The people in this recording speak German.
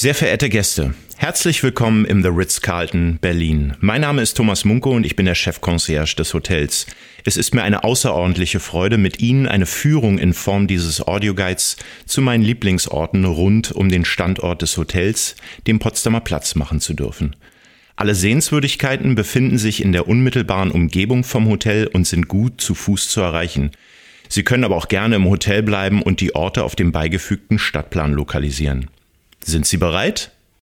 Sehr verehrte Gäste, herzlich willkommen im The Ritz-Carlton Berlin. Mein Name ist Thomas Munko und ich bin der Chefconcierge des Hotels. Es ist mir eine außerordentliche Freude, mit Ihnen eine Führung in Form dieses Audioguides zu meinen Lieblingsorten rund um den Standort des Hotels, dem Potsdamer Platz, machen zu dürfen. Alle Sehenswürdigkeiten befinden sich in der unmittelbaren Umgebung vom Hotel und sind gut zu Fuß zu erreichen. Sie können aber auch gerne im Hotel bleiben und die Orte auf dem beigefügten Stadtplan lokalisieren. Sind Sie bereit?